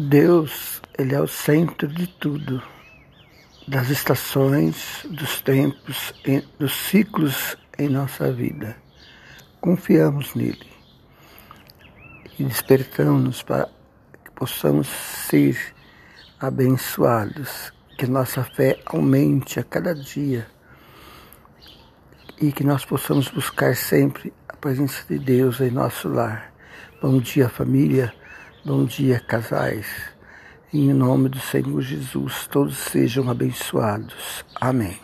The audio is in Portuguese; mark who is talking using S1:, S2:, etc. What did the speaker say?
S1: Deus, Ele é o centro de tudo, das estações, dos tempos, dos ciclos em nossa vida. Confiamos nele e despertamos para que possamos ser abençoados, que nossa fé aumente a cada dia e que nós possamos buscar sempre a presença de Deus em nosso lar. Bom dia, família. Bom dia, casais. Em nome do Senhor Jesus, todos sejam abençoados. Amém.